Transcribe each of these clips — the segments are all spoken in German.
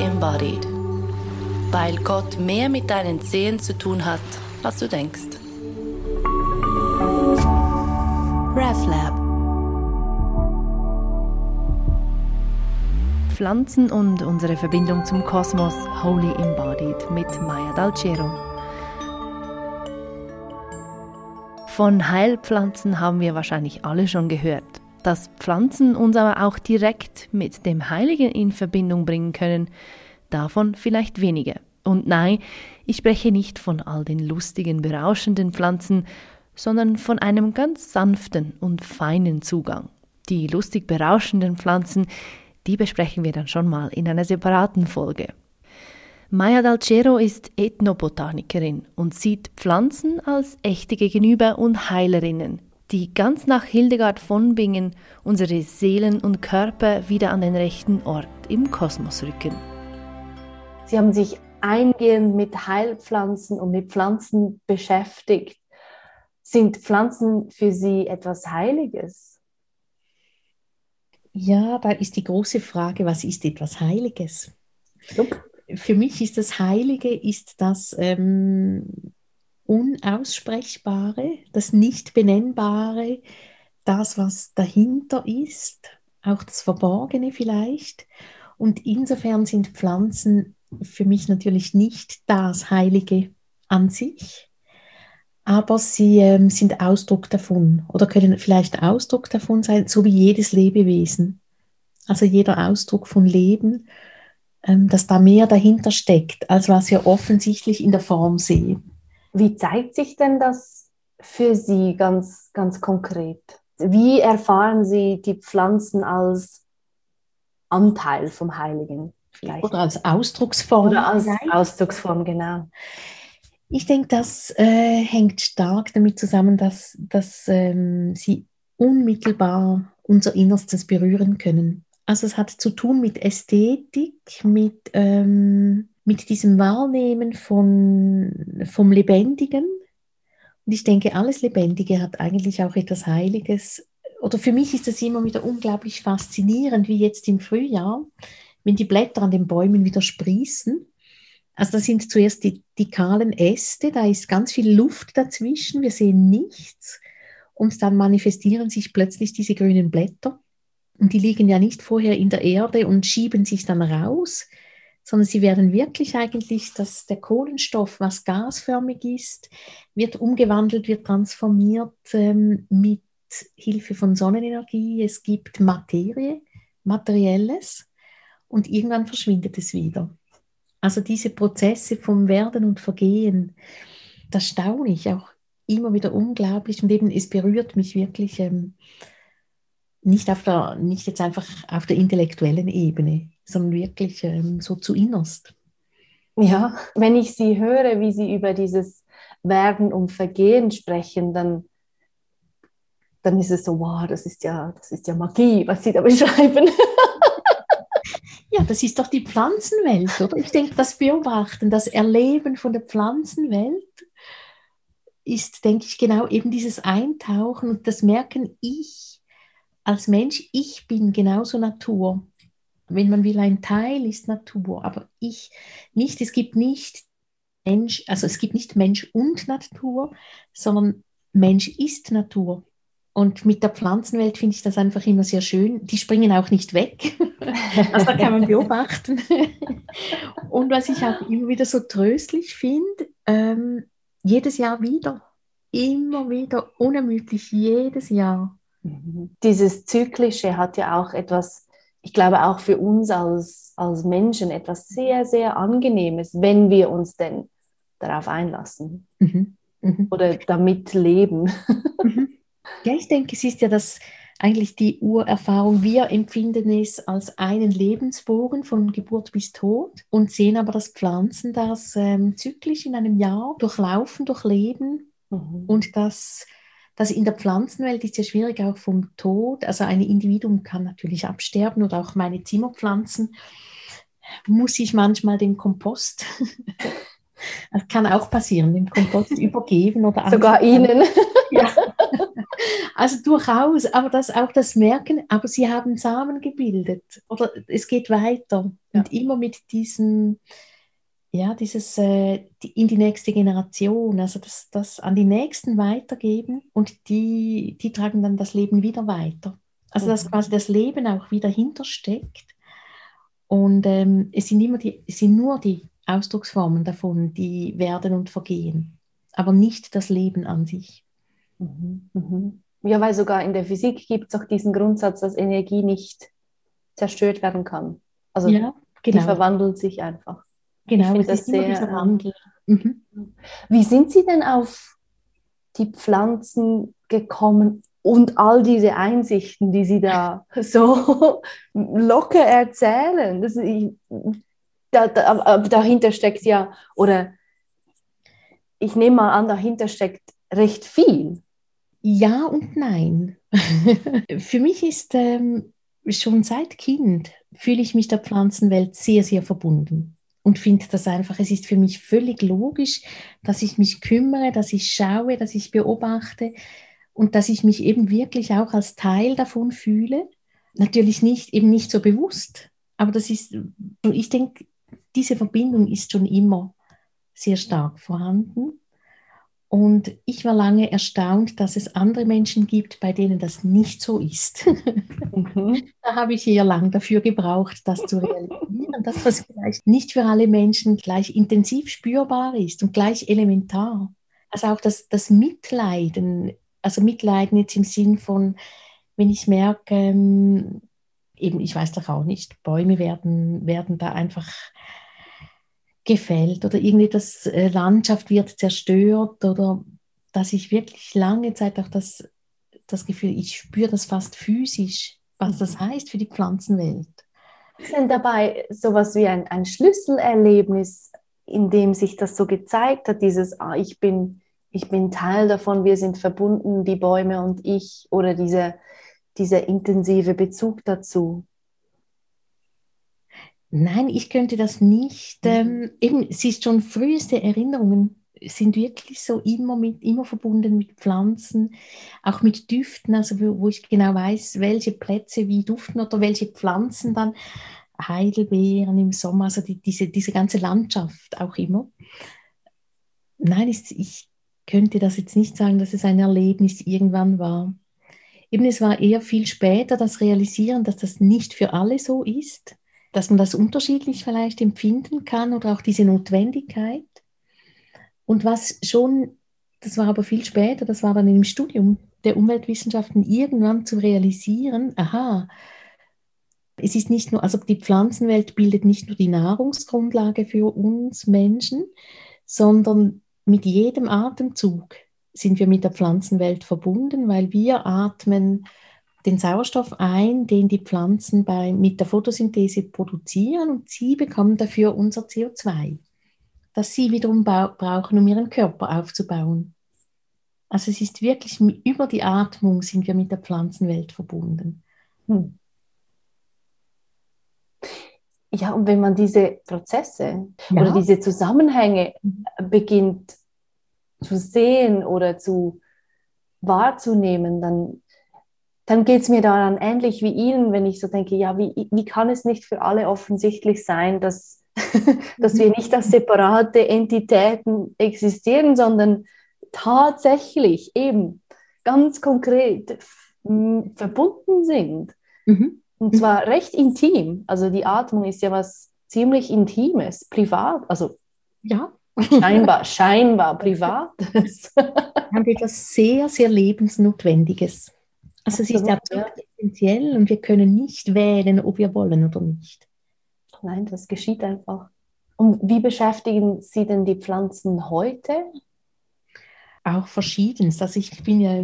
Embodied. Weil Gott mehr mit deinen Zehen zu tun hat, als du denkst. RefLab Pflanzen und unsere Verbindung zum Kosmos Holy Embodied mit Maya Dalcero. Von Heilpflanzen haben wir wahrscheinlich alle schon gehört. Dass Pflanzen uns aber auch direkt mit dem Heiligen in Verbindung bringen können, davon vielleicht wenige. Und nein, ich spreche nicht von all den lustigen, berauschenden Pflanzen, sondern von einem ganz sanften und feinen Zugang. Die lustig berauschenden Pflanzen, die besprechen wir dann schon mal in einer separaten Folge. Maya Dalcero ist Ethnobotanikerin und sieht Pflanzen als echte Gegenüber und Heilerinnen, die ganz nach Hildegard von Bingen unsere Seelen und Körper wieder an den rechten Ort im Kosmos rücken. Sie haben sich eingehend mit Heilpflanzen und mit Pflanzen beschäftigt. Sind Pflanzen für Sie etwas Heiliges? Ja, da ist die große Frage, was ist etwas Heiliges? Jupp. Für mich ist das Heilige, ist das ähm, Unaussprechbare, das Nicht-Benennbare, das, was dahinter ist, auch das Verborgene vielleicht. Und insofern sind Pflanzen für mich natürlich nicht das Heilige an sich, aber sie ähm, sind Ausdruck davon oder können vielleicht Ausdruck davon sein, so wie jedes Lebewesen. Also jeder Ausdruck von Leben, ähm, dass da mehr dahinter steckt, als was wir offensichtlich in der Form sehen. Wie zeigt sich denn das für Sie ganz, ganz konkret? Wie erfahren Sie die Pflanzen als Anteil vom Heiligen? Vielleicht? Oder als Ausdrucksform. Oder als vielleicht? Ausdrucksform, genau. Ich denke, das äh, hängt stark damit zusammen, dass, dass ähm, sie unmittelbar unser Innerstes berühren können. Also es hat zu tun mit Ästhetik, mit, ähm, mit diesem Wahrnehmen von, vom Lebendigen. Und ich denke, alles Lebendige hat eigentlich auch etwas Heiliges. Oder für mich ist das immer wieder unglaublich faszinierend, wie jetzt im Frühjahr, wenn die Blätter an den Bäumen wieder sprießen. Also da sind zuerst die, die kahlen Äste, da ist ganz viel Luft dazwischen, wir sehen nichts. Und dann manifestieren sich plötzlich diese grünen Blätter. Und die liegen ja nicht vorher in der Erde und schieben sich dann raus, sondern sie werden wirklich eigentlich, dass der Kohlenstoff, was gasförmig ist, wird umgewandelt, wird transformiert ähm, mit Hilfe von Sonnenenergie. Es gibt Materie, Materielles und irgendwann verschwindet es wieder. Also diese Prozesse vom Werden und Vergehen, das staune ich auch immer wieder unglaublich und eben es berührt mich wirklich ähm, nicht, auf der, nicht jetzt einfach auf der intellektuellen Ebene, sondern wirklich ähm, so zu innerst. Ja, wenn ich Sie höre, wie Sie über dieses Werden und Vergehen sprechen, dann, dann ist es so, wow, das ist ja, das ist ja Magie, was Sie da beschreiben. Ja, das ist doch die Pflanzenwelt, oder? Ich denke, das Beobachten, das Erleben von der Pflanzenwelt ist, denke ich, genau eben dieses Eintauchen und das Merken, ich als Mensch, ich bin genauso Natur. Wenn man will, ein Teil ist Natur, aber ich nicht, es gibt nicht Mensch, also es gibt nicht Mensch und Natur, sondern Mensch ist Natur. Und mit der Pflanzenwelt finde ich das einfach immer sehr schön. Die springen auch nicht weg. Also da kann man beobachten. Und was ich auch immer wieder so tröstlich finde, ähm, jedes Jahr wieder, immer wieder, unermüdlich, jedes Jahr. Dieses Zyklische hat ja auch etwas, ich glaube auch für uns als, als Menschen etwas sehr, sehr Angenehmes, wenn wir uns denn darauf einlassen mhm. Mhm. oder damit leben. Mhm. Ja, ich denke, es ist ja das eigentlich die Urerfahrung. Wir empfinden es als einen Lebensbogen von Geburt bis Tod und sehen aber das Pflanzen, das ähm, zyklisch in einem Jahr durchlaufen, durchleben mhm. und das das in der Pflanzenwelt ist ja schwierig auch vom Tod. Also ein Individuum kann natürlich absterben oder auch meine Zimmerpflanzen muss ich manchmal dem Kompost, das kann auch passieren, dem Kompost übergeben oder sogar Ihnen. Ja, also durchaus, aber das auch das Merken, aber sie haben Samen gebildet oder es geht weiter ja. und immer mit diesem, ja, dieses äh, die, in die nächste Generation, also das, das an die Nächsten weitergeben und die, die tragen dann das Leben wieder weiter. Also dass mhm. quasi das Leben auch wieder hintersteckt und ähm, es sind immer die, es sind nur die Ausdrucksformen davon, die werden und vergehen, aber nicht das Leben an sich. Mhm, mhm. Ja, weil sogar in der Physik gibt es auch diesen Grundsatz, dass Energie nicht zerstört werden kann. Also ja, genau. die verwandelt sich einfach. Genau, es das ist sehr, dieser Wandel. Mhm. Wie sind Sie denn auf die Pflanzen gekommen und all diese Einsichten, die Sie da so locker erzählen? Das, ich, da, da, dahinter steckt ja, oder ich nehme mal an, dahinter steckt recht viel. Ja und nein. Für mich ist ähm, schon seit Kind fühle ich mich der Pflanzenwelt sehr, sehr verbunden und finde das einfach, es ist für mich völlig logisch, dass ich mich kümmere, dass ich schaue, dass ich beobachte und dass ich mich eben wirklich auch als Teil davon fühle. Natürlich nicht, eben nicht so bewusst, aber das ist, ich denke, diese Verbindung ist schon immer sehr stark vorhanden. Und ich war lange erstaunt, dass es andere Menschen gibt, bei denen das nicht so ist. Mhm. da habe ich eher lang dafür gebraucht, das zu realisieren, dass das vielleicht nicht für alle Menschen gleich intensiv spürbar ist und gleich elementar. Also auch das, das Mitleiden, also Mitleiden jetzt im Sinn von, wenn ich merke, ähm, eben, ich weiß doch auch nicht, Bäume werden, werden da einfach gefällt oder irgendwie das äh, Landschaft wird zerstört oder dass ich wirklich lange Zeit auch das, das Gefühl, ich spüre das fast physisch, was das mhm. heißt für die Pflanzenwelt. Ist denn dabei sowas wie ein, ein Schlüsselerlebnis, in dem sich das so gezeigt hat, dieses, ah, ich bin, ich bin Teil davon, wir sind verbunden, die Bäume und ich, oder diese, dieser intensive Bezug dazu? Nein, ich könnte das nicht. Mhm. Ähm, eben, es ist schon früheste Erinnerungen sind wirklich so immer mit immer verbunden mit Pflanzen, auch mit Düften, also wo, wo ich genau weiß, welche Plätze wie duften oder welche Pflanzen dann Heidelbeeren im Sommer, also die, diese, diese ganze Landschaft auch immer. Nein, ich, ich könnte das jetzt nicht sagen, dass es ein Erlebnis irgendwann war. Eben, es war eher viel später das Realisieren, dass das nicht für alle so ist dass man das unterschiedlich vielleicht empfinden kann oder auch diese Notwendigkeit. Und was schon, das war aber viel später, das war dann im Studium der Umweltwissenschaften irgendwann zu realisieren, aha, es ist nicht nur, also die Pflanzenwelt bildet nicht nur die Nahrungsgrundlage für uns Menschen, sondern mit jedem Atemzug sind wir mit der Pflanzenwelt verbunden, weil wir atmen den Sauerstoff ein, den die Pflanzen bei, mit der Photosynthese produzieren und sie bekommen dafür unser CO2, das sie wiederum brauchen, um ihren Körper aufzubauen. Also es ist wirklich über die Atmung sind wir mit der Pflanzenwelt verbunden. Hm. Ja, und wenn man diese Prozesse ja. oder diese Zusammenhänge mhm. beginnt zu sehen oder zu wahrzunehmen, dann dann geht es mir daran ähnlich wie Ihnen, wenn ich so denke, ja, wie, wie kann es nicht für alle offensichtlich sein, dass, dass wir nicht als separate Entitäten existieren, sondern tatsächlich eben ganz konkret verbunden sind. Mhm. Und zwar recht intim. Also die Atmung ist ja was ziemlich Intimes, privat, also ja. scheinbar, scheinbar privates. Haben wir etwas sehr, sehr Lebensnotwendiges. Also es ist absolut essentiell und wir können nicht wählen, ob wir wollen oder nicht. Nein, das geschieht einfach. Und wie beschäftigen Sie denn die Pflanzen heute? Auch verschiedenst. Also ich bin ja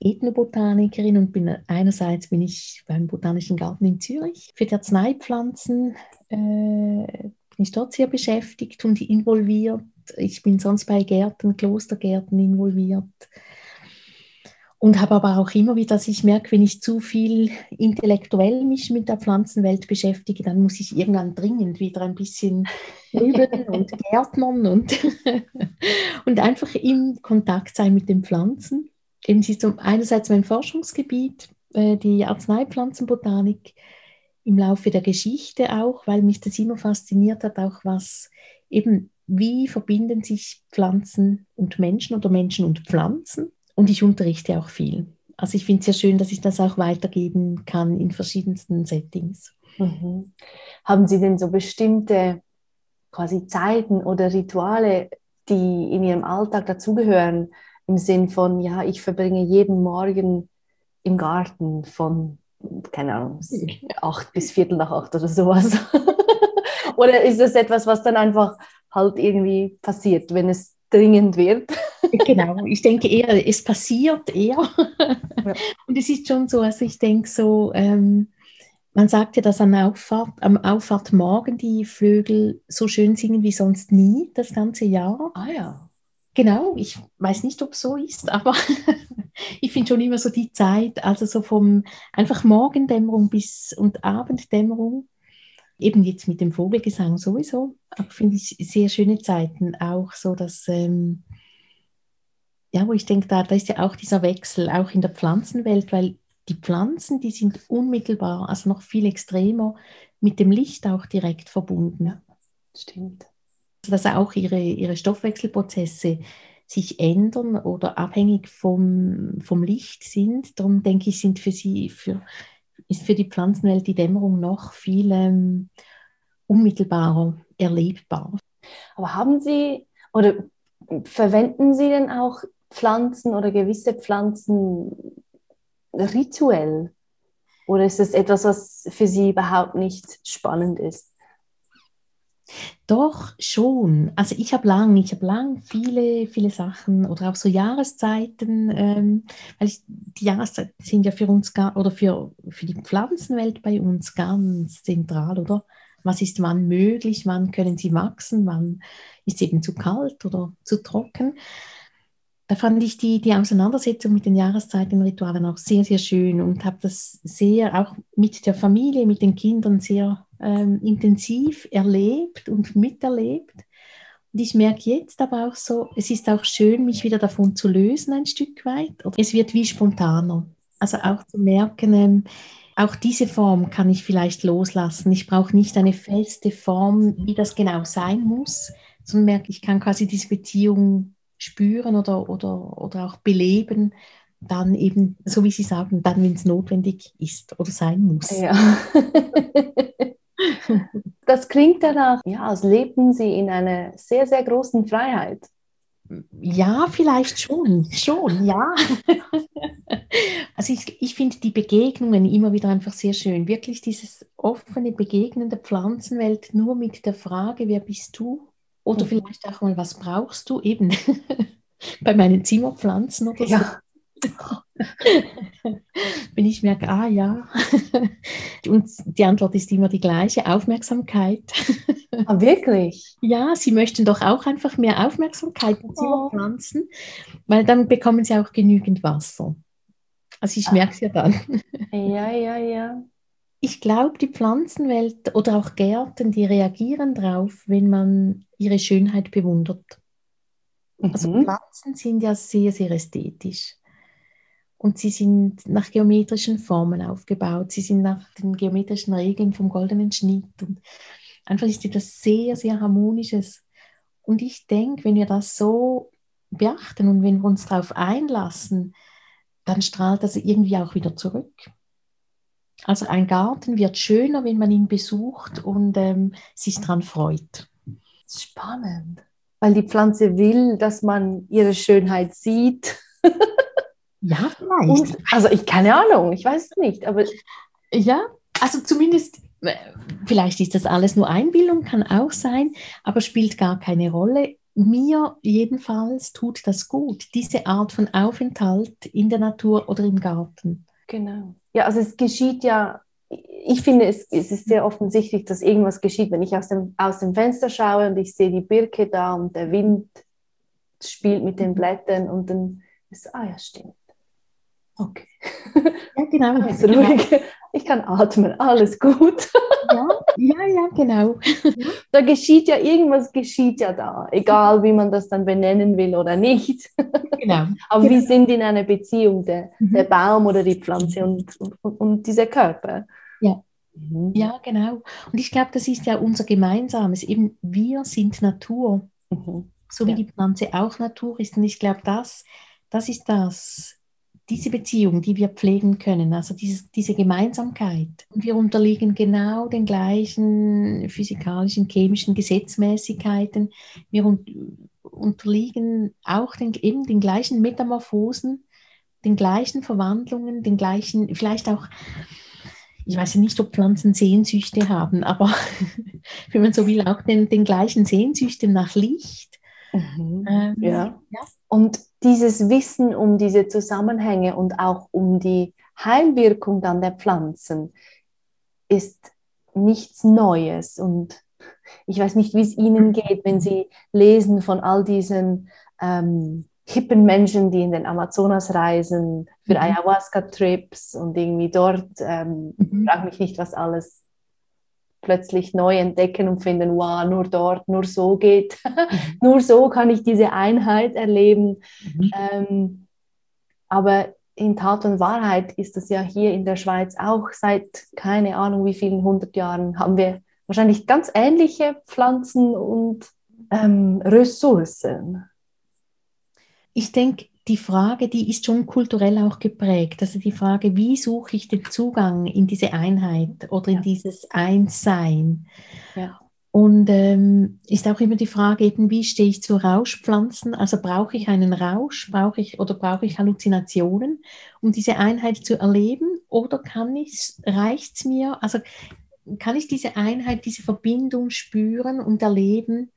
Ethnobotanikerin und bin einerseits bin ich beim Botanischen Garten in Zürich. Für die Arzneipflanzen äh, bin ich dort sehr beschäftigt und involviert. Ich bin sonst bei Gärten, Klostergärten involviert und habe aber auch immer wieder, dass ich merke, wenn ich zu viel intellektuell mich mit der Pflanzenwelt beschäftige, dann muss ich irgendwann dringend wieder ein bisschen üben und gärtnern und, und einfach im Kontakt sein mit den Pflanzen. eben sie ist einerseits mein Forschungsgebiet, äh, die Arzneipflanzenbotanik im Laufe der Geschichte auch, weil mich das immer fasziniert hat, auch was eben, wie verbinden sich Pflanzen und Menschen oder Menschen und Pflanzen. Und ich unterrichte auch viel. Also ich finde es sehr schön, dass ich das auch weitergeben kann in verschiedensten Settings. Mhm. Haben Sie denn so bestimmte quasi Zeiten oder Rituale, die in Ihrem Alltag dazugehören, im Sinn von, ja, ich verbringe jeden Morgen im Garten von, keine Ahnung, acht bis Viertel nach acht oder sowas? oder ist das etwas, was dann einfach halt irgendwie passiert, wenn es dringend wird? Genau, ich denke eher, es passiert eher. Ja. Und es ist schon so, also ich denke so, ähm, man sagt ja, dass am Auffahrt, am Auffahrtmorgen die Vögel so schön singen wie sonst nie, das ganze Jahr. Ah ja. Genau, ich weiß nicht, ob es so ist, aber ich finde schon immer so die Zeit, also so vom einfach Morgendämmerung bis und Abenddämmerung, eben jetzt mit dem Vogelgesang sowieso, finde ich sehr schöne Zeiten, auch so, dass, ähm, ja, wo ich denke, da, da ist ja auch dieser Wechsel, auch in der Pflanzenwelt, weil die Pflanzen, die sind unmittelbar, also noch viel extremer, mit dem Licht auch direkt verbunden. Ja, stimmt. Dass auch ihre, ihre Stoffwechselprozesse sich ändern oder abhängig vom, vom Licht sind. Darum denke ich, sind für sie, für, ist für die Pflanzenwelt die Dämmerung noch viel ähm, unmittelbarer erlebbar. Aber haben Sie oder verwenden Sie denn auch Pflanzen oder gewisse Pflanzen rituell? Oder ist es etwas, was für Sie überhaupt nicht spannend ist? Doch schon. Also ich habe lang, ich habe lang viele, viele Sachen oder auch so Jahreszeiten, ähm, weil ich, die Jahreszeiten sind ja für uns gar, oder für, für die Pflanzenwelt bei uns ganz zentral, oder? Was ist wann möglich, wann können sie wachsen, wann ist es eben zu kalt oder zu trocken da fand ich die, die Auseinandersetzung mit den Jahreszeitenritualen auch sehr, sehr schön und habe das sehr auch mit der Familie, mit den Kindern sehr ähm, intensiv erlebt und miterlebt. Und ich merke jetzt aber auch so, es ist auch schön, mich wieder davon zu lösen ein Stück weit. Es wird wie spontaner. Also auch zu merken, ähm, auch diese Form kann ich vielleicht loslassen. Ich brauche nicht eine feste Form, wie das genau sein muss, sondern merke, ich kann quasi diese Beziehung spüren oder, oder, oder auch beleben, dann eben, so wie Sie sagen, dann, wenn es notwendig ist oder sein muss. Ja. das klingt danach, ja, als lebten Sie in einer sehr, sehr großen Freiheit. Ja, vielleicht schon, schon, ja. also ich, ich finde die Begegnungen immer wieder einfach sehr schön. Wirklich dieses offene Begegnen der Pflanzenwelt nur mit der Frage, wer bist du? Oder mhm. vielleicht auch mal, was brauchst du eben bei meinen Zimmerpflanzen oder so. Ja. Wenn ich merke, ah ja, und die Antwort ist immer die gleiche, Aufmerksamkeit. Ah, wirklich? Ja, sie möchten doch auch einfach mehr Aufmerksamkeit Zimmerpflanzen, oh. weil dann bekommen sie auch genügend Wasser. Also ich merke es ja dann. Ja, ja, ja. Ich glaube, die Pflanzenwelt oder auch Gärten, die reagieren darauf, wenn man ihre Schönheit bewundert. Also mhm. Also Pflanzen sind ja sehr, sehr ästhetisch. Und sie sind nach geometrischen Formen aufgebaut. Sie sind nach den geometrischen Regeln vom goldenen Schnitt. Und einfach ist etwas sehr, sehr Harmonisches. Und ich denke, wenn wir das so beachten und wenn wir uns darauf einlassen, dann strahlt das irgendwie auch wieder zurück. Also ein Garten wird schöner, wenn man ihn besucht und ähm, sich daran freut. Spannend, weil die Pflanze will, dass man ihre Schönheit sieht. ja, vielleicht. Und, also ich keine Ahnung, ich weiß es nicht, aber ja, also zumindest äh, vielleicht ist das alles nur Einbildung, kann auch sein, aber spielt gar keine Rolle. Mir jedenfalls tut das gut, diese Art von Aufenthalt in der Natur oder im Garten. Genau. Ja, also es geschieht ja, ich finde, es, es ist sehr offensichtlich, dass irgendwas geschieht, wenn ich aus dem, aus dem Fenster schaue und ich sehe die Birke da und der Wind spielt mit den mhm. Blättern und dann ist, ah ja, stimmt. Okay. Ja, genau. Also ruhig. Ich kann atmen, alles gut. Ja, ja, ja, genau. Da geschieht ja irgendwas, geschieht ja da, egal wie man das dann benennen will oder nicht. Genau. Aber genau. wir sind in einer Beziehung, der, mhm. der Baum oder die Pflanze und, und, und dieser Körper. Ja. Mhm. Ja, genau. Und ich glaube, das ist ja unser Gemeinsames. Eben, wir sind Natur. Mhm. So wie ja. die Pflanze auch Natur ist. Und ich glaube, das, das ist das, diese Beziehung, die wir pflegen können, also diese, diese Gemeinsamkeit. Und wir unterliegen genau den gleichen physikalischen, chemischen Gesetzmäßigkeiten. Wir un unterliegen auch den, eben den gleichen Metamorphosen, den gleichen Verwandlungen, den gleichen, vielleicht auch, ich weiß ja nicht, ob Pflanzen Sehnsüchte haben, aber wenn man so will, auch den, den gleichen Sehnsüchten nach Licht. Mhm. Ähm, ja. ja. Und dieses Wissen um diese Zusammenhänge und auch um die Heilwirkung dann der Pflanzen ist nichts Neues. Und ich weiß nicht, wie es Ihnen geht, wenn Sie lesen von all diesen ähm, hippen Menschen, die in den Amazonas reisen für mhm. Ayahuasca-Trips und irgendwie dort, ähm, mhm. frage mich nicht, was alles plötzlich neu entdecken und finden, wow, nur dort, nur so geht, mhm. nur so kann ich diese Einheit erleben. Mhm. Ähm, aber in Tat und Wahrheit ist es ja hier in der Schweiz auch seit keine Ahnung wie vielen hundert Jahren haben wir wahrscheinlich ganz ähnliche Pflanzen und ähm, Ressourcen. Ich denke, die Frage, die ist schon kulturell auch geprägt. Also die Frage, wie suche ich den Zugang in diese Einheit oder in ja. dieses Einssein? Ja. Und ähm, ist auch immer die Frage eben, wie stehe ich zu Rauschpflanzen? Also brauche ich einen Rausch, brauche ich oder brauche ich Halluzinationen, um diese Einheit zu erleben? Oder kann ich, reicht es mir, also kann ich diese Einheit, diese Verbindung spüren und erleben?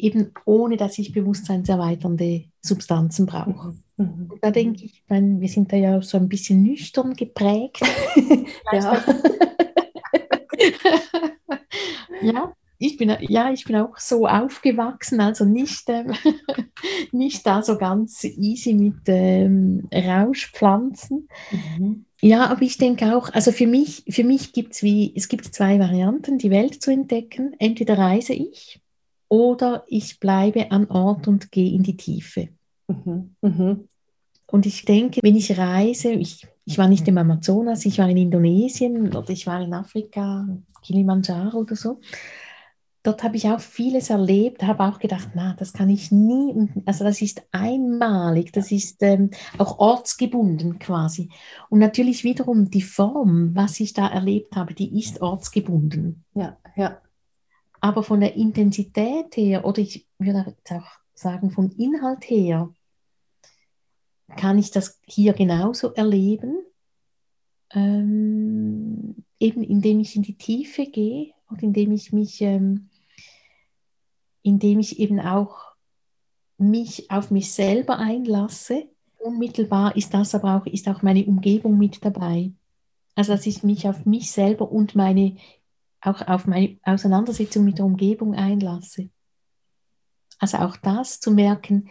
eben ohne dass ich bewusstseinserweiternde Substanzen brauche. Mhm. Da denke ich, mein, wir sind da ja so ein bisschen nüchtern geprägt. ja. ja, ich bin, ja, ich bin auch so aufgewachsen, also nicht, ähm, nicht da so ganz easy mit ähm, Rauschpflanzen. Mhm. Ja, aber ich denke auch, also für mich, für mich gibt es wie, es gibt zwei Varianten, die Welt zu entdecken. Entweder reise ich oder ich bleibe an Ort und gehe in die Tiefe. Mhm. Mhm. Und ich denke, wenn ich reise, ich, ich war nicht im Amazonas, ich war in Indonesien oder ich war in Afrika, Kilimanjaro oder so. Dort habe ich auch vieles erlebt, habe auch gedacht, na, das kann ich nie, also das ist einmalig, das ist ähm, auch ortsgebunden quasi. Und natürlich wiederum die Form, was ich da erlebt habe, die ist ortsgebunden. Ja, ja. Aber von der Intensität her, oder ich würde auch sagen vom Inhalt her, kann ich das hier genauso erleben, ähm, eben indem ich in die Tiefe gehe und indem ich mich, ähm, indem ich eben auch mich auf mich selber einlasse. Unmittelbar ist das aber auch, ist auch meine Umgebung mit dabei. Also dass ich mich auf mich selber und meine auch auf meine Auseinandersetzung mit der Umgebung einlasse. Also auch das zu merken,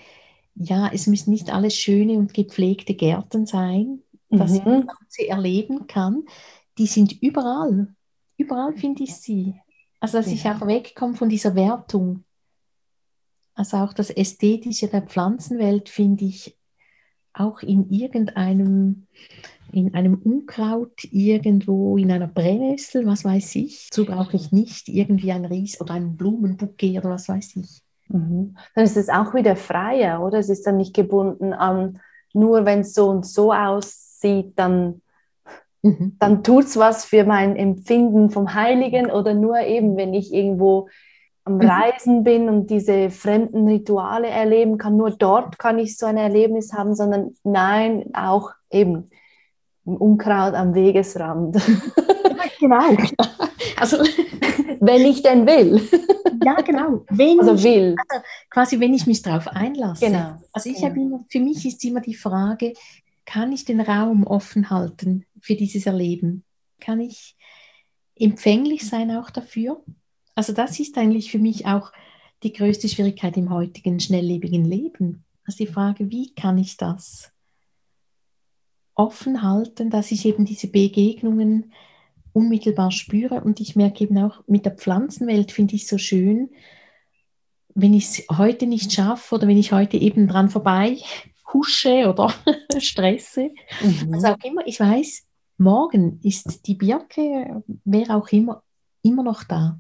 ja, es müssen nicht alles schöne und gepflegte Gärten sein, dass mhm. ich sie erleben kann. Die sind überall. Überall finde ich sie. Also dass ja. ich auch wegkomme von dieser Wertung. Also auch das Ästhetische der Pflanzenwelt finde ich auch in irgendeinem in einem Unkraut irgendwo in einer Brennnessel, was weiß ich. So brauche ich nicht irgendwie ein Ries oder ein Blumenbouquet oder was weiß ich. Mhm. Dann ist es auch wieder freier, oder? Es ist dann nicht gebunden an, nur wenn es so und so aussieht, dann, mhm. dann tut es was für mein Empfinden vom Heiligen oder nur eben, wenn ich irgendwo am mhm. Reisen bin und diese fremden Rituale erleben kann, nur dort kann ich so ein Erlebnis haben, sondern nein, auch eben Unkraut am Wegesrand. genau. Also, wenn ich denn will. Ja, genau. Wenn also will. Also quasi, wenn ich mich darauf einlasse. Genau. Also ich genau. habe immer, für mich ist immer die Frage, kann ich den Raum offen halten für dieses Erleben? Kann ich empfänglich sein auch dafür? Also das ist eigentlich für mich auch die größte Schwierigkeit im heutigen schnelllebigen Leben. Also die Frage, wie kann ich das? Offen halten, dass ich eben diese Begegnungen unmittelbar spüre. Und ich merke eben auch mit der Pflanzenwelt, finde ich so schön, wenn ich es heute nicht schaffe oder wenn ich heute eben dran vorbei husche oder stresse, mhm. also auch immer, ich weiß, morgen ist die Birke, wer auch immer, immer noch da.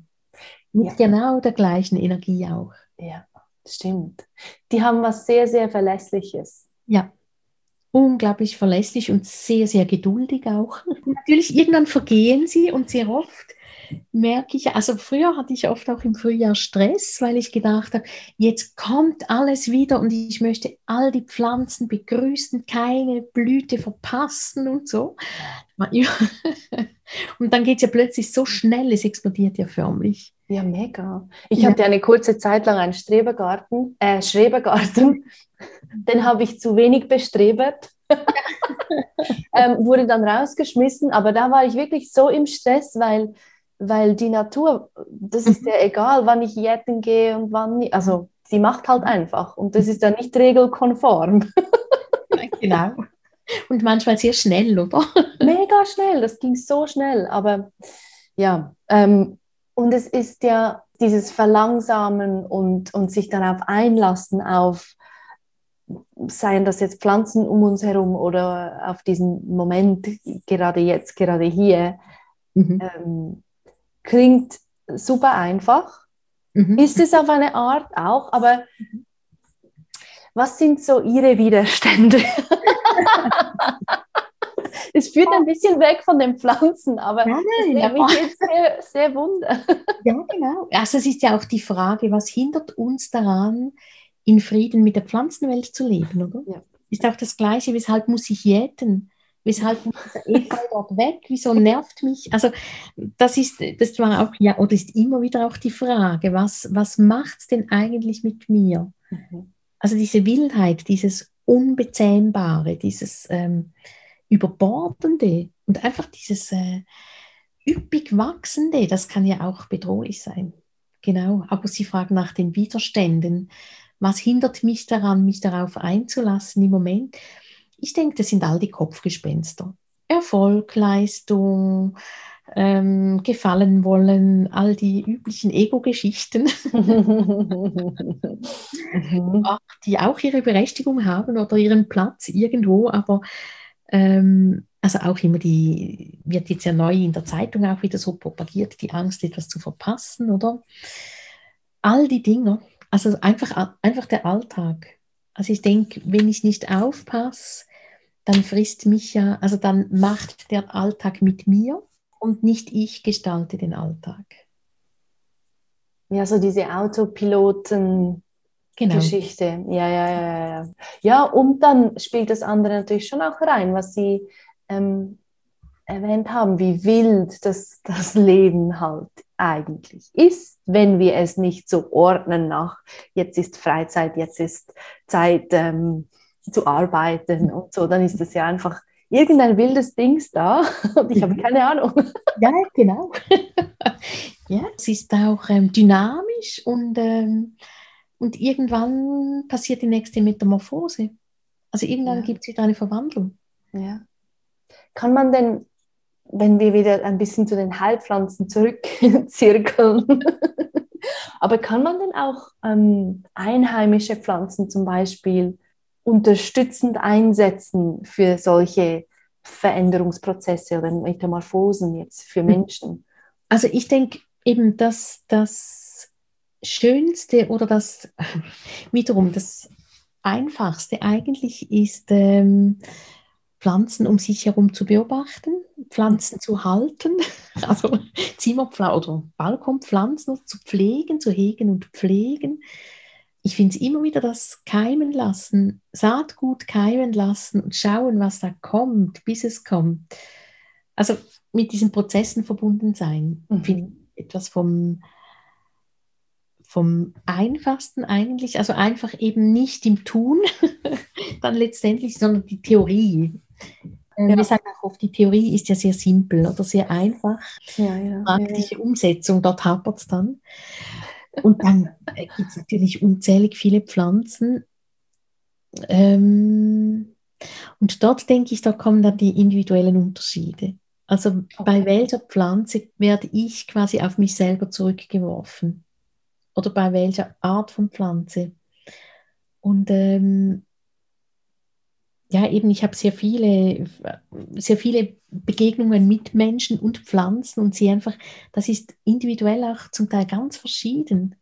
Mit ja. genau der gleichen Energie auch. Ja, stimmt. Die haben was sehr, sehr Verlässliches. Ja, unglaublich verlässlich und sehr, sehr geduldig auch. Natürlich, irgendwann vergehen sie und sehr oft merke ich, also früher hatte ich oft auch im Frühjahr Stress, weil ich gedacht habe, jetzt kommt alles wieder und ich möchte all die Pflanzen begrüßen, keine Blüte verpassen und so. Und dann geht es ja plötzlich so schnell, es explodiert ja förmlich. Ja, mega. Ich ja. hatte eine kurze Zeit lang einen Strebergarten, äh, Schrebergarten, den habe ich zu wenig bestrebert. ähm, wurde dann rausgeschmissen, aber da war ich wirklich so im Stress, weil weil die Natur, das ist ja egal, wann ich jetten gehe und wann nicht. Also sie macht halt einfach und das ist ja nicht regelkonform. genau. Und manchmal sehr schnell, oder? Mega schnell, das ging so schnell. Aber ja, ähm, und es ist ja dieses Verlangsamen und, und sich darauf einlassen, auf, seien das jetzt Pflanzen um uns herum oder auf diesen Moment, gerade jetzt, gerade hier. Mhm. Ähm, klingt super einfach, mhm. ist es auf eine Art auch, aber was sind so Ihre Widerstände? es führt ein bisschen weg von den Pflanzen, aber Nein, das mich jetzt sehr, sehr wunder. Ja, genau. Also es ist ja auch die Frage, was hindert uns daran, in Frieden mit der Pflanzenwelt zu leben, oder? Ja. Ist auch das Gleiche, weshalb muss ich jäten? Weshalb muss der Efeu dort weg? Wieso nervt mich? Also das ist, das war auch ja oder ist immer wieder auch die Frage, was, was macht es denn eigentlich mit mir? Mhm. Also diese Wildheit, dieses Unbezähmbare, dieses ähm, Überbordende und einfach dieses äh, üppig Wachsende, das kann ja auch bedrohlich sein. Genau, aber Sie fragen nach den Widerständen. Was hindert mich daran, mich darauf einzulassen im Moment? Ich denke, das sind all die Kopfgespenster. Erfolg, Leistung, ähm, gefallen wollen, all die üblichen Ego-Geschichten, die auch ihre Berechtigung haben oder ihren Platz irgendwo, aber ähm, also auch immer die, wird jetzt ja neu in der Zeitung auch wieder so propagiert, die Angst, etwas zu verpassen, oder? All die Dinge, also einfach, einfach der Alltag. Also ich denke, wenn ich nicht aufpasse, dann frisst mich ja, also dann macht der Alltag mit mir und nicht ich gestalte den Alltag. Ja, so diese Autopiloten. Genau. Geschichte, ja, ja, ja, ja. Ja, und dann spielt das andere natürlich schon auch rein, was Sie ähm, erwähnt haben, wie wild das, das Leben halt eigentlich ist, wenn wir es nicht so ordnen nach, jetzt ist Freizeit, jetzt ist Zeit, ähm, zu arbeiten und so, dann ist das ja einfach irgendein wildes Dings da und ich habe mhm. keine Ahnung. Ja, genau. ja, es ist auch ähm, dynamisch und, ähm, und irgendwann passiert die nächste Metamorphose. Also irgendwann ja. gibt es wieder eine Verwandlung. Ja. Kann man denn, wenn wir wieder ein bisschen zu den Heilpflanzen zurückzirkeln, aber kann man denn auch ähm, einheimische Pflanzen zum Beispiel unterstützend einsetzen für solche Veränderungsprozesse oder Metamorphosen jetzt für hm. Menschen? Also ich denke eben, dass das Schönste oder das wiederum das Einfachste eigentlich ist, ähm, Pflanzen um sich herum zu beobachten, Pflanzen zu halten, also Zimmerpflanzen oder Balkonpflanzen zu pflegen, zu hegen und pflegen, ich finde es immer wieder das Keimen lassen, Saatgut keimen lassen und schauen, was da kommt, bis es kommt. Also mit diesen Prozessen verbunden sein, mhm. finde ich etwas vom, vom Einfachsten eigentlich, also einfach eben nicht im Tun, dann letztendlich, sondern die Theorie. Äh, ja. Wir sagen auch oft, die Theorie ist ja sehr simpel oder sehr einfach. Ja, ja, Praktische Umsetzung, dort hapert es dann. Und dann äh, gibt es natürlich unzählig viele Pflanzen. Ähm, und dort denke ich, da kommen dann die individuellen Unterschiede. Also okay. bei welcher Pflanze werde ich quasi auf mich selber zurückgeworfen? Oder bei welcher Art von Pflanze? Und ähm, ja, eben, ich habe sehr viele, sehr viele Begegnungen mit Menschen und Pflanzen und sie einfach, das ist individuell auch zum Teil ganz verschieden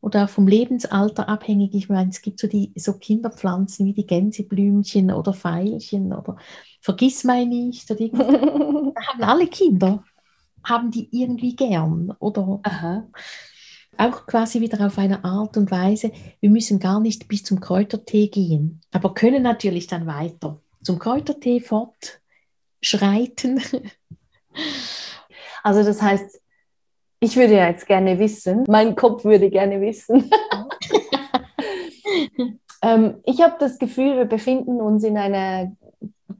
oder auch vom Lebensalter abhängig. Ich meine, es gibt so die so Kinderpflanzen wie die Gänseblümchen oder Veilchen oder Vergiss mal nicht oder haben alle Kinder, haben die irgendwie gern oder Aha. Auch quasi wieder auf eine Art und Weise. Wir müssen gar nicht bis zum Kräutertee gehen, aber können natürlich dann weiter zum Kräutertee fortschreiten. Also das heißt, ich würde ja jetzt gerne wissen, mein Kopf würde gerne wissen. ähm, ich habe das Gefühl, wir befinden uns in einer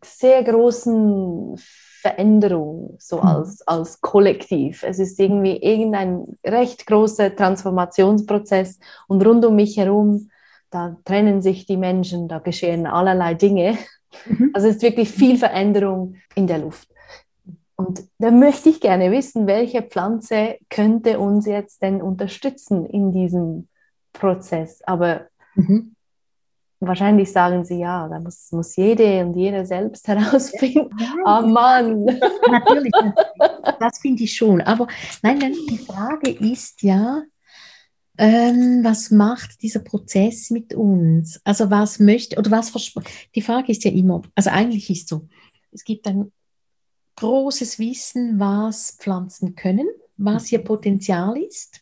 sehr großen Veränderung, so mhm. als, als Kollektiv. Es ist irgendwie irgendein recht großer Transformationsprozess und rund um mich herum, da trennen sich die Menschen, da geschehen allerlei Dinge. Mhm. Also es ist wirklich viel Veränderung in der Luft. Und da möchte ich gerne wissen, welche Pflanze könnte uns jetzt denn unterstützen in diesem Prozess. Aber mhm. Wahrscheinlich sagen sie ja, da muss, muss jede und jeder selbst herausfinden. Ja, oh Mann! Natürlich, das finde ich schon. Aber nein, nein, die Frage ist ja, ähm, was macht dieser Prozess mit uns? Also was möchte oder was Die Frage ist ja immer, also eigentlich ist so, es gibt ein großes Wissen, was Pflanzen können, was ihr Potenzial ist.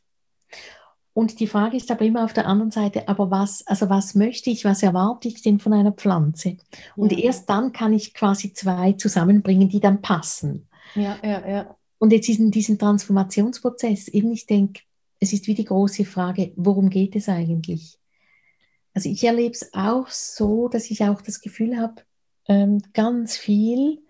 Und die Frage ist aber immer auf der anderen Seite, aber was, also was möchte ich, was erwarte ich denn von einer Pflanze? Und ja. erst dann kann ich quasi zwei zusammenbringen, die dann passen. Ja, ja, ja. Und jetzt in diesem Transformationsprozess, eben ich denke, es ist wie die große Frage, worum geht es eigentlich? Also ich erlebe es auch so, dass ich auch das Gefühl habe, ähm, ganz viel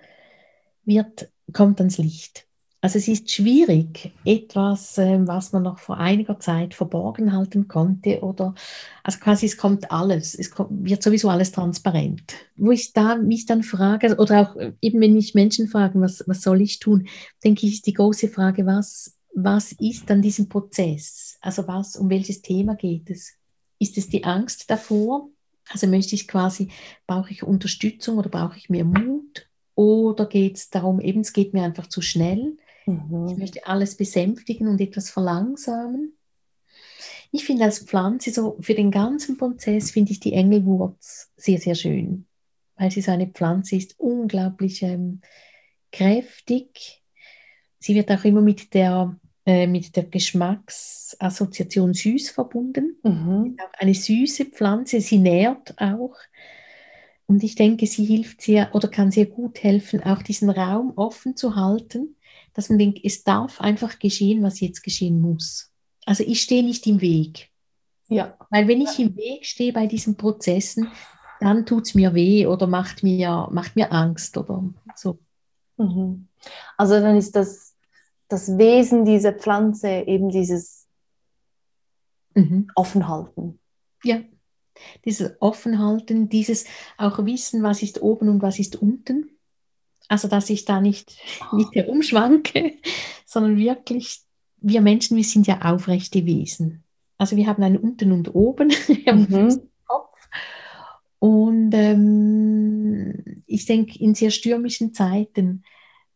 wird, kommt ans Licht. Also es ist schwierig, etwas, ähm, was man noch vor einiger Zeit verborgen halten konnte oder, also quasi es kommt alles, es kommt, wird sowieso alles transparent. Wo ich da mich dann frage, oder auch äh, eben wenn mich Menschen fragen, was, was soll ich tun, denke ich, ist die große Frage, was, was ist dann diesem Prozess? Also was, um welches Thema geht es? Ist es die Angst davor? Also möchte ich quasi, brauche ich Unterstützung oder brauche ich mehr Mut? Oder geht es darum, eben es geht mir einfach zu schnell. Mhm. Ich möchte alles besänftigen und etwas verlangsamen. Ich finde als Pflanze so für den ganzen Prozess finde ich die Engelwurz sehr, sehr schön, weil sie so eine Pflanze ist, unglaublich ähm, kräftig. Sie wird auch immer mit der, äh, mit der Geschmacksassoziation süß verbunden. Mhm. Eine süße Pflanze, sie nährt auch. Und ich denke, sie hilft sehr oder kann sehr gut helfen, auch diesen Raum offen zu halten, dass man denkt, es darf einfach geschehen, was jetzt geschehen muss. Also ich stehe nicht im Weg. Ja. Weil wenn ich im Weg stehe bei diesen Prozessen, dann tut es mir weh oder macht mir, macht mir Angst oder so. Mhm. Also dann ist das, das Wesen dieser Pflanze eben dieses mhm. Offenhalten. Ja dieses Offenhalten, dieses auch Wissen, was ist oben und was ist unten. Also, dass ich da nicht, nicht herumschwanke, sondern wirklich, wir Menschen, wir sind ja aufrechte Wesen. Also wir haben einen unten und oben, wir haben mhm. Kopf. Und ähm, ich denke, in sehr stürmischen Zeiten,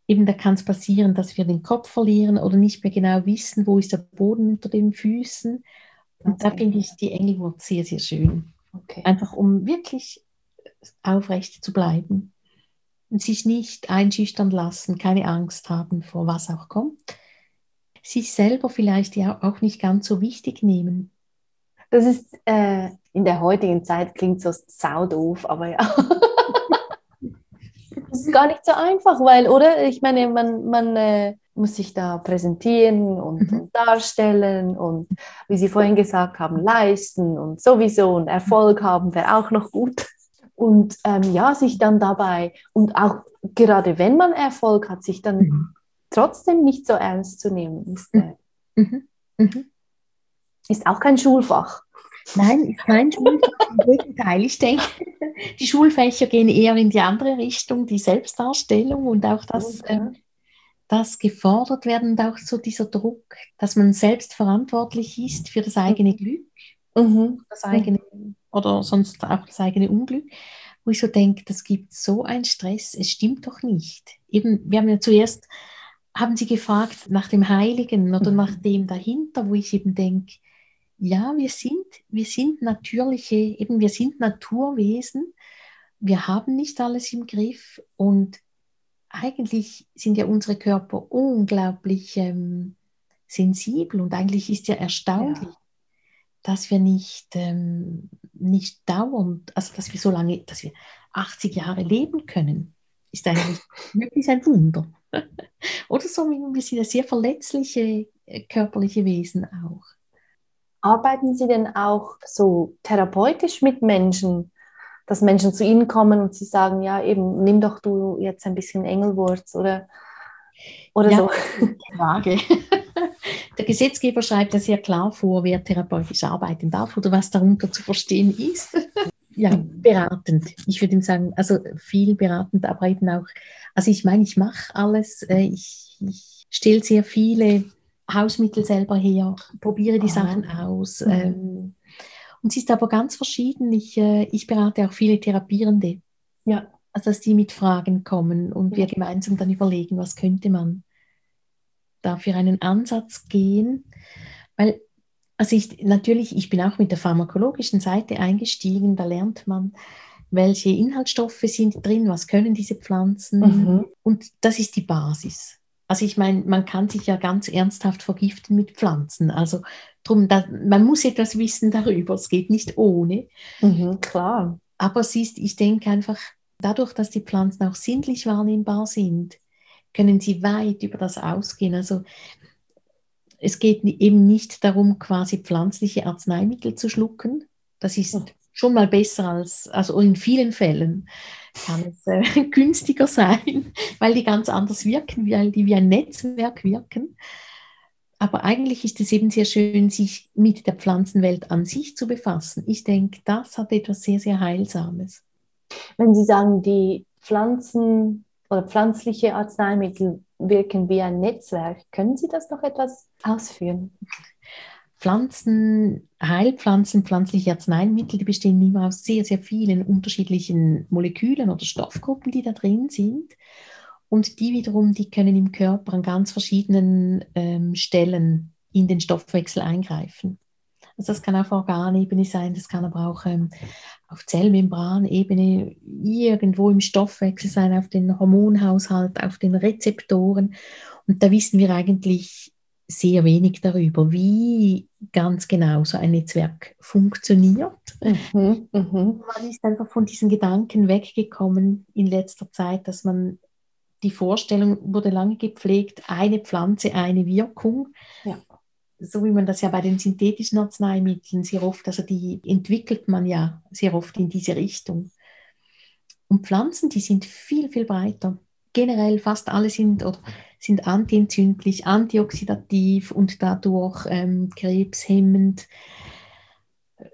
eben da kann es passieren, dass wir den Kopf verlieren oder nicht mehr genau wissen, wo ist der Boden unter den Füßen. Und da finde ich die Engelwurz sehr, sehr schön. Okay. Einfach um wirklich aufrecht zu bleiben sich nicht einschüchtern lassen, keine Angst haben vor was auch kommt. Sich selber vielleicht ja auch nicht ganz so wichtig nehmen. Das ist äh, in der heutigen Zeit klingt so saudoof, aber ja. das ist gar nicht so einfach, weil, oder? Ich meine, man, man äh, muss sich da präsentieren und, mhm. und, darstellen und, wie Sie vorhin gesagt haben, leisten und sowieso und Erfolg haben wäre auch noch gut. Und ähm, ja, sich dann dabei und auch gerade wenn man Erfolg hat, sich dann mhm. trotzdem nicht so ernst zu nehmen, ist, äh, mhm. mhm. ist auch kein Schulfach. Nein, ist kein Schulfach. Im Gegenteil, ich denke, die Schulfächer gehen eher in die andere Richtung, die Selbstdarstellung und auch das. Okay. Ähm, das gefordert werden und auch so dieser Druck, dass man selbst verantwortlich ist für das eigene Glück, mhm. das eigene oder sonst auch das eigene Unglück, wo ich so denke, das gibt so einen Stress, es stimmt doch nicht. Eben, wir haben ja zuerst, haben Sie gefragt nach dem Heiligen oder mhm. nach dem dahinter, wo ich eben denke, ja, wir sind, wir sind natürliche, eben wir sind Naturwesen, wir haben nicht alles im Griff und eigentlich sind ja unsere Körper unglaublich ähm, sensibel und eigentlich ist ja erstaunlich, ja. Dass wir nicht, ähm, nicht dauernd, also dass wir so lange, dass wir 80 Jahre leben können, ist eigentlich wirklich ein Wunder. Oder so, wir sind ja sehr verletzliche äh, körperliche Wesen auch. Arbeiten Sie denn auch so therapeutisch mit Menschen? dass Menschen zu ihnen kommen und sie sagen, ja, eben, nimm doch du jetzt ein bisschen Engelwurz oder, oder ja, so. Frage. Der Gesetzgeber schreibt ja sehr klar vor, wer therapeutisch arbeiten darf oder was darunter zu verstehen ist. ja, beratend. Ich würde ihm sagen, also viel beratend, aber eben auch, also ich meine, ich mache alles, äh, ich, ich stelle sehr viele Hausmittel selber her, probiere die ah. Sachen aus. Mhm. Ähm, und sie ist aber ganz verschieden. Ich, äh, ich berate auch viele Therapierende. Ja. Also, dass die mit Fragen kommen und wir gemeinsam dann überlegen, was könnte man da für einen Ansatz gehen. Weil, also ich, natürlich, ich bin auch mit der pharmakologischen Seite eingestiegen, da lernt man, welche Inhaltsstoffe sind drin, was können diese Pflanzen. Mhm. Und das ist die Basis. Also ich meine, man kann sich ja ganz ernsthaft vergiften mit Pflanzen. Also drum, da, man muss etwas wissen darüber. Es geht nicht ohne. Mhm, klar. Aber siehst, ich denke einfach, dadurch, dass die Pflanzen auch sinnlich wahrnehmbar sind, können sie weit über das ausgehen. Also es geht eben nicht darum, quasi pflanzliche Arzneimittel zu schlucken. Das ist mhm. schon mal besser als, also in vielen Fällen kann es äh, günstiger sein, weil die ganz anders wirken, weil die wie ein Netzwerk wirken. Aber eigentlich ist es eben sehr schön, sich mit der Pflanzenwelt an sich zu befassen. Ich denke, das hat etwas sehr, sehr Heilsames. Wenn Sie sagen, die Pflanzen oder pflanzliche Arzneimittel wirken wie ein Netzwerk, können Sie das noch etwas ausführen? Pflanzen, Heilpflanzen, pflanzliche Arzneimittel, die bestehen immer aus sehr, sehr vielen unterschiedlichen Molekülen oder Stoffgruppen, die da drin sind. Und die wiederum, die können im Körper an ganz verschiedenen ähm, Stellen in den Stoffwechsel eingreifen. Also das kann auf Organebene sein, das kann aber auch ähm, auf Zellmembranebene irgendwo im Stoffwechsel sein, auf den Hormonhaushalt, auf den Rezeptoren. Und da wissen wir eigentlich sehr wenig darüber, wie ganz genau so ein Netzwerk funktioniert. Mhm, mh. Man ist einfach von diesen Gedanken weggekommen in letzter Zeit, dass man die Vorstellung wurde lange gepflegt, eine Pflanze, eine Wirkung. Ja. So wie man das ja bei den synthetischen Arzneimitteln sehr oft, also die entwickelt man ja sehr oft in diese Richtung. Und Pflanzen, die sind viel, viel breiter. Generell fast alle sind oder sind antientzündlich, antioxidativ und dadurch ähm, krebshemmend.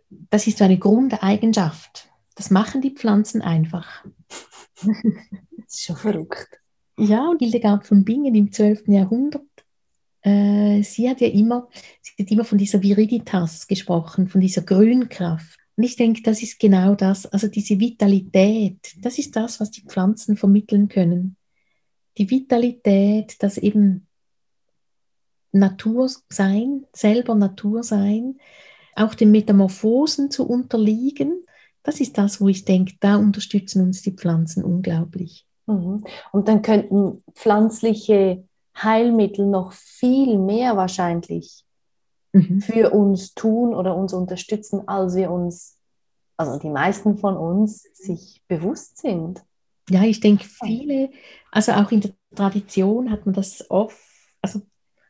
Das ist so eine Grundeigenschaft. Das machen die Pflanzen einfach. das ist schon verrückt. Ja, und Hildegard von Bingen im 12. Jahrhundert, äh, sie hat ja immer, sie hat immer von dieser Viriditas gesprochen, von dieser Grünkraft. Und ich denke, das ist genau das, also diese Vitalität, das ist das, was die Pflanzen vermitteln können die Vitalität, das eben Natur sein, selber Natur sein, auch den Metamorphosen zu unterliegen, das ist das, wo ich denke, da unterstützen uns die Pflanzen unglaublich. Mhm. Und dann könnten pflanzliche Heilmittel noch viel mehr wahrscheinlich mhm. für uns tun oder uns unterstützen, als wir uns, also die meisten von uns, sich bewusst sind. Ja, ich denke, viele, also auch in der Tradition hat man das oft, also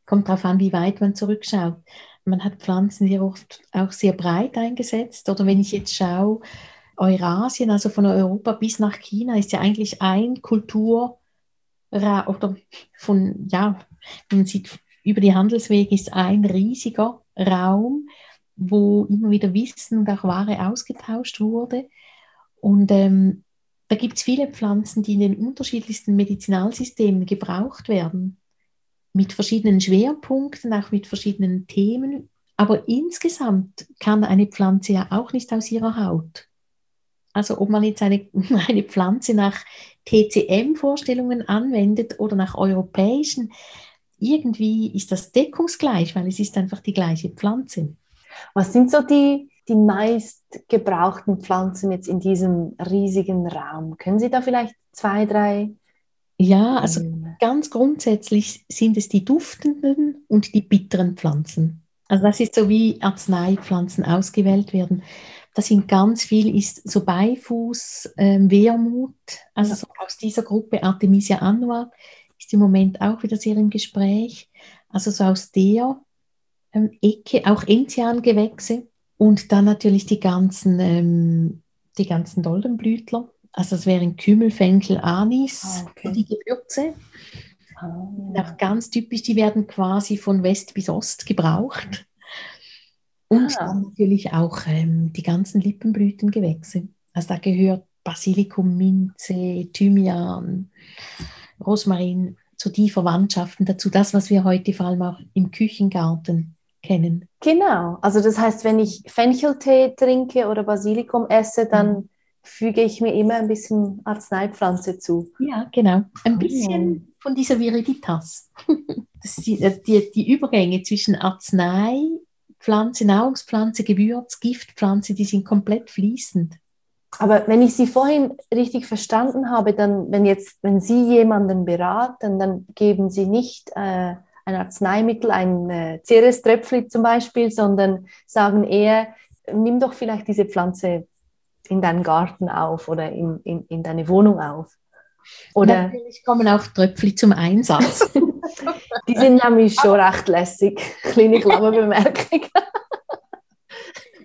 kommt darauf an, wie weit man zurückschaut. Man hat Pflanzen sehr oft auch sehr breit eingesetzt. Oder wenn ich jetzt schaue, Eurasien, also von Europa bis nach China, ist ja eigentlich ein Kultur oder von, ja, man sieht, über die Handelswege ist ein riesiger Raum, wo immer wieder Wissen und auch Ware ausgetauscht wurde. Und ähm, da gibt es viele Pflanzen, die in den unterschiedlichsten Medizinalsystemen gebraucht werden. mit verschiedenen Schwerpunkten, auch mit verschiedenen Themen. Aber insgesamt kann eine Pflanze ja auch nicht aus ihrer Haut. Also ob man jetzt eine, eine Pflanze nach TCM-Vorstellungen anwendet oder nach europäischen, irgendwie ist das deckungsgleich, weil es ist einfach die gleiche Pflanze. Was sind so die, die meist gebrauchten Pflanzen jetzt in diesem riesigen Raum? Können Sie da vielleicht zwei, drei? Ja, also ganz grundsätzlich sind es die duftenden und die bitteren Pflanzen. Also das ist so wie Arzneipflanzen ausgewählt werden. Das sind ganz viel, ist so Beifuß, ähm, Wermut, also ja. so aus dieser Gruppe Artemisia annua ist im Moment auch wieder sehr im Gespräch. Also so aus der ähm, Ecke, auch Enziangewächse und dann natürlich die ganzen, ähm, die ganzen Doldenblütler. Also das wären Kümmel, Fenchel, Anis, ah, okay. die Gewürze. Ah. Auch ganz typisch, die werden quasi von West bis Ost gebraucht. Und ah. dann natürlich auch ähm, die ganzen Lippenblütengewächse. Also da gehört Basilikum, Minze, Thymian, Rosmarin, so die Verwandtschaften dazu. Das, was wir heute vor allem auch im Küchengarten kennen. Genau. Also das heißt, wenn ich Fencheltee trinke oder Basilikum esse, dann mhm. füge ich mir immer ein bisschen Arzneipflanze zu. Ja, genau. Ein bisschen von dieser Viriditas. Die, äh, die, die Übergänge zwischen Arznei, Pflanze, Nahrungspflanze, Gewürz, Giftpflanze, die sind komplett fließend. Aber wenn ich Sie vorhin richtig verstanden habe, dann, wenn jetzt, wenn Sie jemanden beraten, dann geben Sie nicht äh, ein Arzneimittel, ein äh, Cereströpfli zum Beispiel, sondern sagen eher, nimm doch vielleicht diese Pflanze in deinen Garten auf oder in, in, in deine Wohnung auf. Oder Natürlich kommen auch Tröpfli zum Einsatz. Die sind nämlich schon recht lässig. Kleine Klammerbemerkung.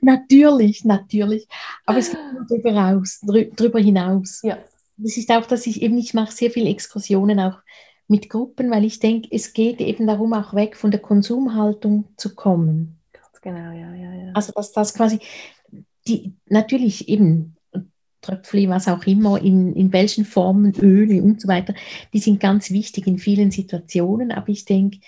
natürlich, natürlich. Aber es geht darüber, raus, darüber hinaus. Ja. Das ist auch, dass ich eben, ich mache sehr viele Exkursionen auch mit Gruppen, weil ich denke, es geht eben darum, auch weg von der Konsumhaltung zu kommen. Ganz genau, ja, ja, ja. Also, dass das quasi, die, natürlich eben Tröpfchen, was auch immer, in, in welchen Formen, Öle und so weiter, die sind ganz wichtig in vielen Situationen, aber ich denke,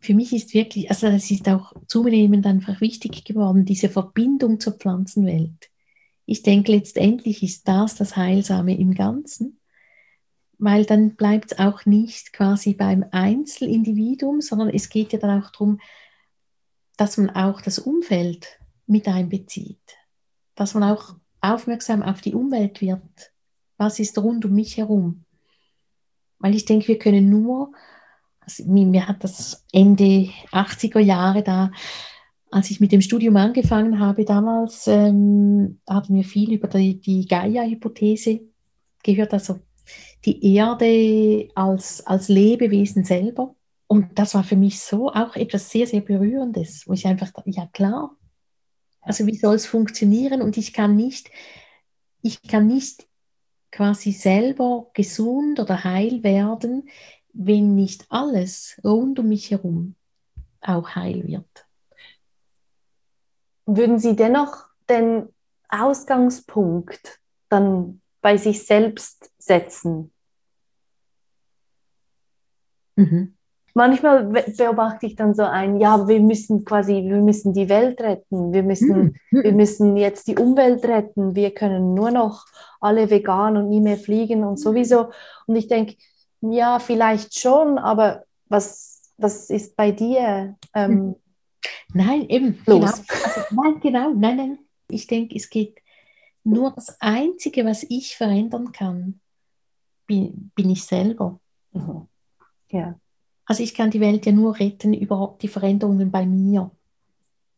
für mich ist wirklich, also es ist auch zunehmend einfach wichtig geworden, diese Verbindung zur Pflanzenwelt. Ich denke, letztendlich ist das das Heilsame im Ganzen, weil dann bleibt es auch nicht quasi beim Einzelindividuum, sondern es geht ja dann auch darum, dass man auch das Umfeld mit einbezieht, dass man auch aufmerksam auf die Umwelt wird. Was ist rund um mich herum? Weil ich denke, wir können nur also, mir hat das Ende 80er Jahre da, als ich mit dem Studium angefangen habe, damals ähm, hatten wir viel über die, die Gaia-Hypothese gehört, also die Erde als, als Lebewesen selber. Und das war für mich so auch etwas sehr, sehr Berührendes, wo ich einfach, ja klar, also wie soll es funktionieren? Und ich kann nicht, ich kann nicht quasi selber gesund oder heil werden, wenn nicht alles rund um mich herum auch heil wird. Würden Sie dennoch den Ausgangspunkt dann bei sich selbst setzen? Mhm. Manchmal beobachte ich dann so ein, ja, wir müssen quasi, wir müssen die Welt retten, wir müssen, mhm. wir müssen jetzt die Umwelt retten, wir können nur noch alle vegan und nie mehr fliegen und sowieso. Und ich denke, ja, vielleicht schon, aber was, was ist bei dir? Ähm, hm. nein, eben. Los. Genau. Also, nein, genau. Nein, nein. Ich denke, es geht nur das Einzige, was ich verändern kann, bin, bin ich selber. Mhm. Ja. Also ich kann die Welt ja nur retten über die Veränderungen bei mir.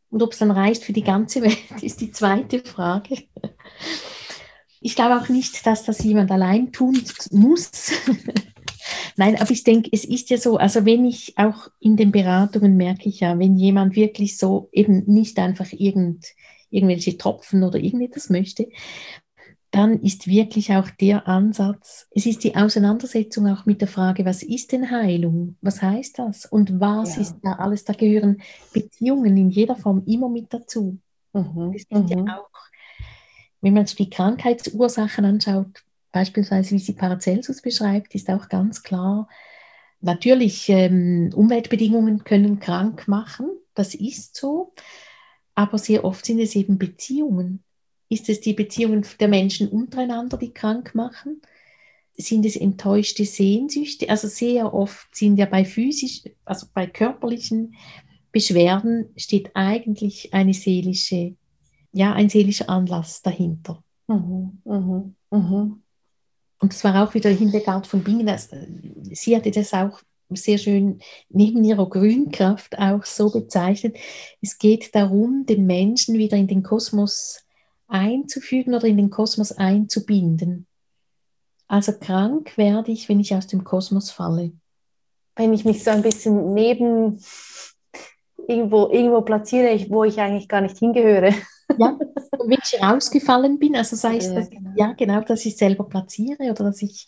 Und ob es dann reicht für die ganze Welt, ist die zweite Frage. Ich glaube auch nicht, dass das jemand allein tun muss. Nein, aber ich denke, es ist ja so, also wenn ich auch in den Beratungen merke ich ja, wenn jemand wirklich so eben nicht einfach irgend, irgendwelche Tropfen oder irgendetwas möchte, dann ist wirklich auch der Ansatz, es ist die Auseinandersetzung auch mit der Frage, was ist denn Heilung? Was heißt das? Und was ja. ist da alles? Da gehören Beziehungen in jeder Form immer mit dazu. Mhm. Es sind mhm. ja auch, wenn man sich die Krankheitsursachen anschaut, beispielsweise wie sie Paracelsus beschreibt, ist auch ganz klar, Natürlich, ähm, Umweltbedingungen können krank machen, das ist so, aber sehr oft sind es eben Beziehungen. Ist es die Beziehungen der Menschen untereinander, die krank machen? Sind es enttäuschte Sehnsüchte? Also sehr oft sind ja bei physisch, also bei körperlichen Beschwerden steht eigentlich eine seelische, ja, ein seelischer Anlass dahinter. Mhm, mh, mh. Und es war auch wieder Hildegard von Bingen, sie hatte das auch sehr schön neben ihrer Grünkraft auch so bezeichnet. Es geht darum, den Menschen wieder in den Kosmos einzufügen oder in den Kosmos einzubinden. Also krank werde ich, wenn ich aus dem Kosmos falle. Wenn ich mich so ein bisschen neben irgendwo, irgendwo platziere, wo ich eigentlich gar nicht hingehöre. Ja, wenn ich rausgefallen bin, also sei es, dass, genau. ja, genau, dass ich selber platziere oder dass ich,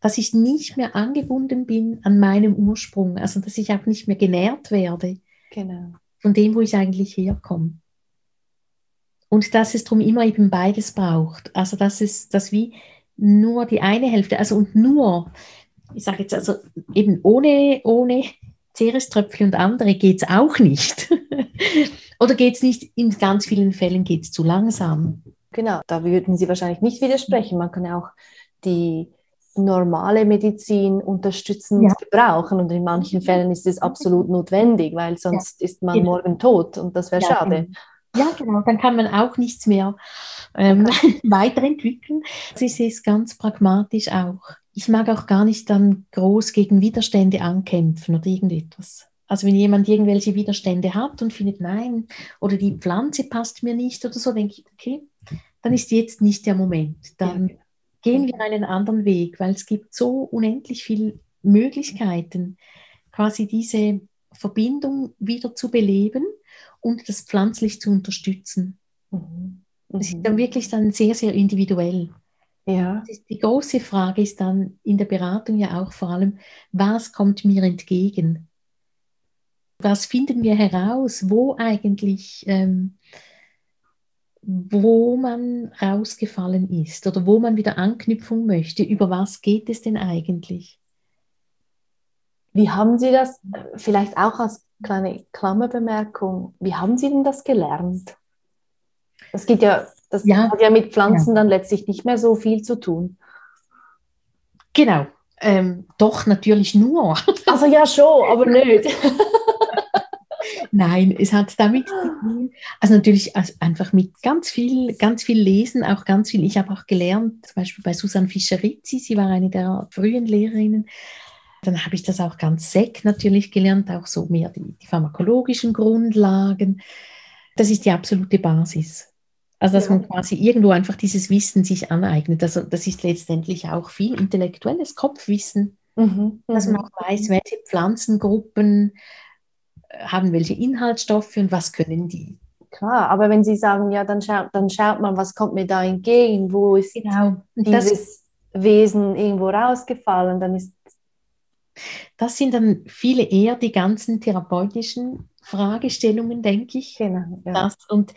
dass ich nicht mehr angebunden bin an meinem Ursprung, also dass ich auch nicht mehr genährt werde genau. von dem, wo ich eigentlich herkomme. Und dass es darum immer eben beides braucht. Also dass es, dass wie nur die eine Hälfte, also und nur, ich sage jetzt also eben ohne, ohne Cereströpfchen und andere geht es auch nicht. Oder geht es nicht, in ganz vielen Fällen geht es zu langsam. Genau, da würden Sie wahrscheinlich nicht widersprechen. Man kann ja auch die normale Medizin unterstützend ja. gebrauchen und in manchen Fällen ist es absolut notwendig, weil sonst ja. ist man genau. morgen tot und das wäre ja, schade. Genau. Ja, genau, dann kann man auch nichts mehr ähm, weiterentwickeln. Ich sehe es ganz pragmatisch auch ich mag auch gar nicht dann groß gegen Widerstände ankämpfen oder irgendetwas. Also wenn jemand irgendwelche Widerstände hat und findet, nein, oder die Pflanze passt mir nicht oder so, denke ich, okay, dann ist jetzt nicht der Moment. Dann ja. gehen wir einen anderen Weg, weil es gibt so unendlich viele Möglichkeiten, quasi diese Verbindung wieder zu beleben und das pflanzlich zu unterstützen. Mhm. Das ist dann mhm. wirklich dann sehr, sehr individuell. Ja. Die große Frage ist dann in der Beratung ja auch vor allem, was kommt mir entgegen? Was finden wir heraus, wo eigentlich, ähm, wo man rausgefallen ist oder wo man wieder Anknüpfung möchte? Über was geht es denn eigentlich? Wie haben Sie das, vielleicht auch als kleine Klammerbemerkung, wie haben Sie denn das gelernt? Das geht ja das ja. hat ja mit Pflanzen ja. dann letztlich nicht mehr so viel zu tun. Genau. Ähm, doch, natürlich nur. Also ja schon, aber nicht. Nein, es hat damit zu tun, also natürlich also einfach mit ganz viel, ganz viel Lesen, auch ganz viel. Ich habe auch gelernt, zum Beispiel bei Susanne Fischer-Rizzi, sie war eine der frühen Lehrerinnen. Dann habe ich das auch ganz sec natürlich gelernt, auch so mehr die, die pharmakologischen Grundlagen. Das ist die absolute Basis. Also dass ja. man quasi irgendwo einfach dieses Wissen sich aneignet. Also das ist letztendlich auch viel intellektuelles Kopfwissen, mhm. dass man mhm. auch weiß, welche Pflanzengruppen äh, haben welche Inhaltsstoffe und was können die. Klar, aber wenn Sie sagen, ja, dann schaut, dann schaut man, was kommt mir da entgegen, wo ist genau. dieses das, Wesen irgendwo rausgefallen, dann ist das sind dann viele eher die ganzen therapeutischen Fragestellungen, denke ich. Genau. Ja. Das, und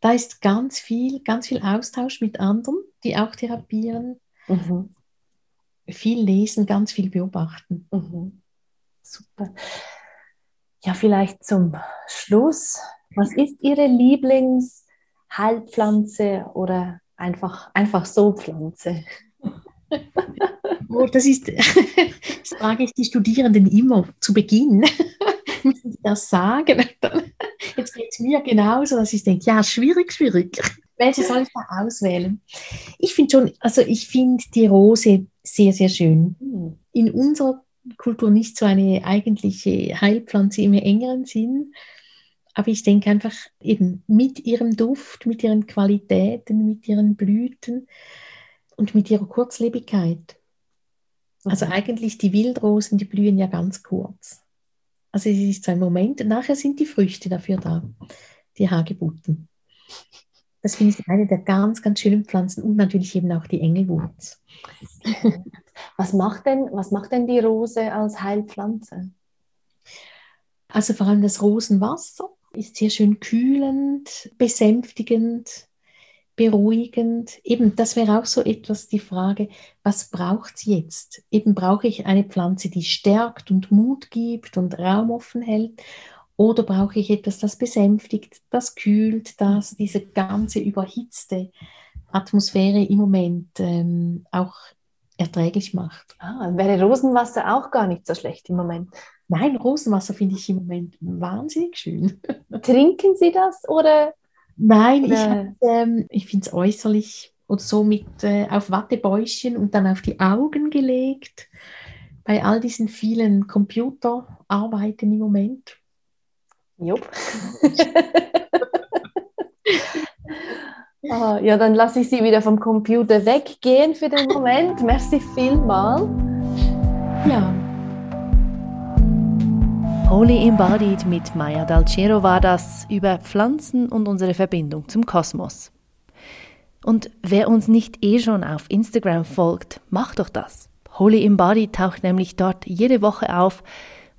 da ist ganz viel, ganz viel Austausch mit anderen, die auch therapieren. Mhm. Viel lesen, ganz viel beobachten. Mhm. Super. Ja, vielleicht zum Schluss. Was ist Ihre Lieblingsheilpflanze oder einfach, einfach so Pflanze? Oh, das ist, das frage ich die Studierenden immer zu Beginn. Müssen Sie das sagen? Jetzt geht es mir genauso, dass ich denke, ja, schwierig, schwierig. Welche soll ich da auswählen? Ich finde schon, also ich finde die Rose sehr, sehr schön. Hm. In unserer Kultur nicht so eine eigentliche Heilpflanze im engeren Sinn, aber ich denke einfach eben mit ihrem Duft, mit ihren Qualitäten, mit ihren Blüten und mit ihrer Kurzlebigkeit. Also mhm. eigentlich die Wildrosen, die blühen ja ganz kurz. Also es ist so ein Moment, nachher sind die Früchte dafür da, die Hagebutten. Das finde ich eine der ganz, ganz schönen Pflanzen und natürlich eben auch die Engelwurz. Was macht denn, was macht denn die Rose als Heilpflanze? Also vor allem das Rosenwasser ist sehr schön kühlend, besänftigend. Beruhigend. Eben, das wäre auch so etwas die Frage, was braucht es jetzt? Eben brauche ich eine Pflanze, die stärkt und Mut gibt und Raum offen hält? Oder brauche ich etwas, das besänftigt, das kühlt, das diese ganze überhitzte Atmosphäre im Moment ähm, auch erträglich macht? Ah, wäre Rosenwasser auch gar nicht so schlecht im Moment. Nein, Rosenwasser finde ich im Moment wahnsinnig schön. Trinken Sie das oder Nein, ich, ähm, ich finde es äußerlich oder so mit äh, auf Wattebäuschen und dann auf die Augen gelegt. Bei all diesen vielen Computerarbeiten im Moment. Jupp. ah, ja, dann lasse ich Sie wieder vom Computer weggehen für den Moment. Merci vielmal. Ja, Holy Embodied mit Maya Dalcero war das über Pflanzen und unsere Verbindung zum Kosmos. Und wer uns nicht eh schon auf Instagram folgt, macht doch das. Holy Embodied taucht nämlich dort jede Woche auf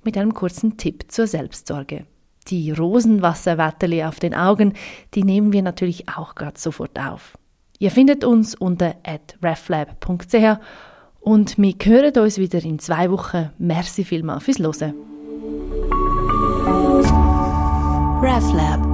mit einem kurzen Tipp zur Selbstsorge. Die Rosenwasserwatterli auf den Augen, die nehmen wir natürlich auch gerade sofort auf. Ihr findet uns unter reflab.ch und wir hören uns wieder in zwei Wochen. Merci vielmals fürs Hören. RefLab